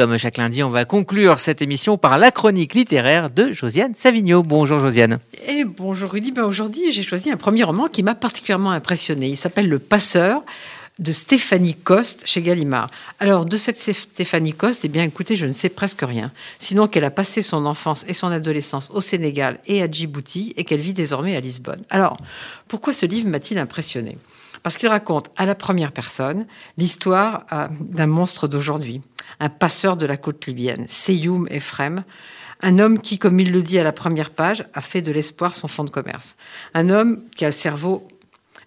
comme chaque lundi, on va conclure cette émission par la chronique littéraire de Josiane Savigno. Bonjour Josiane. Et bonjour Rudy. Ben aujourd'hui, j'ai choisi un premier roman qui m'a particulièrement impressionné. Il s'appelle Le Passeur de Stéphanie Coste chez Gallimard. Alors, de cette Stéphanie Coste, eh bien, écoutez, je ne sais presque rien. Sinon qu'elle a passé son enfance et son adolescence au Sénégal et à Djibouti et qu'elle vit désormais à Lisbonne. Alors, pourquoi ce livre m'a-t-il impressionné? Parce qu'il raconte à la première personne l'histoire euh, d'un monstre d'aujourd'hui, un passeur de la côte libyenne, Seyoum Efrem, un homme qui, comme il le dit à la première page, a fait de l'espoir son fonds de commerce. Un homme qui a le cerveau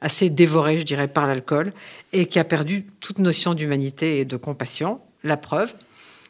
assez dévoré, je dirais, par l'alcool, et qui a perdu toute notion d'humanité et de compassion. La preuve,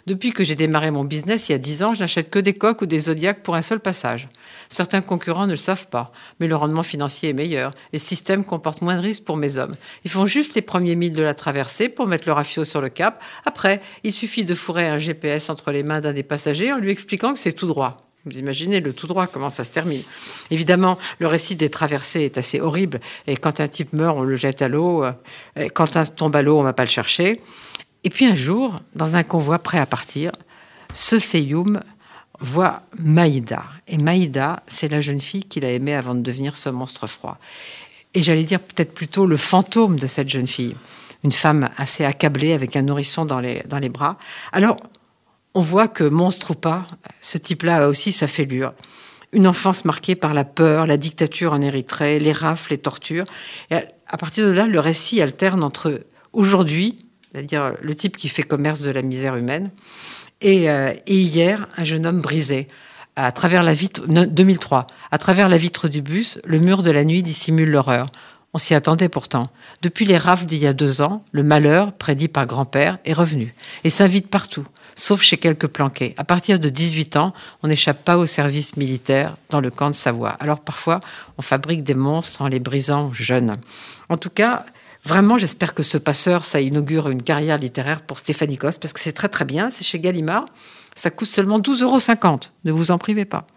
depuis que j'ai démarré mon business il y a 10 ans, je n'achète que des coques ou des zodiacs pour un seul passage. Certains concurrents ne le savent pas, mais le rendement financier est meilleur et le système comporte moins de risques pour mes hommes. Ils font juste les premiers milles de la traversée pour mettre le rafio sur le cap. Après, il suffit de fourrer un GPS entre les mains d'un des passagers en lui expliquant que c'est tout droit. Vous imaginez le tout droit, comment ça se termine. Évidemment, le récit des traversées est assez horrible. Et quand un type meurt, on le jette à l'eau. Quand un tombe à l'eau, on ne va pas le chercher. Et puis un jour, dans un convoi prêt à partir, ce Seyoum voit Maïda. Et Maïda, c'est la jeune fille qu'il a aimée avant de devenir ce monstre froid. Et j'allais dire peut-être plutôt le fantôme de cette jeune fille. Une femme assez accablée avec un nourrisson dans les, dans les bras. Alors, on voit que, monstre ou pas, ce type-là a aussi sa fêlure. Une enfance marquée par la peur, la dictature en Érythrée, les rafles, les tortures. Et à partir de là, le récit alterne entre aujourd'hui, c'est-à-dire le type qui fait commerce de la misère humaine, et, euh, hier, un jeune homme brisé. À travers la vitre, 2003, à travers la vitre du bus, le mur de la nuit dissimule l'horreur. On s'y attendait pourtant. Depuis les rafles d'il y a deux ans, le malheur, prédit par grand-père, est revenu et s'invite partout sauf chez quelques planqués. À partir de 18 ans, on n'échappe pas au service militaire dans le camp de Savoie. Alors parfois, on fabrique des monstres en les brisant jeunes. En tout cas, Vraiment, j'espère que ce passeur, ça inaugure une carrière littéraire pour Stéphanie Coste, parce que c'est très très bien, c'est chez Gallimard. Ça coûte seulement 12,50 euros. Ne vous en privez pas.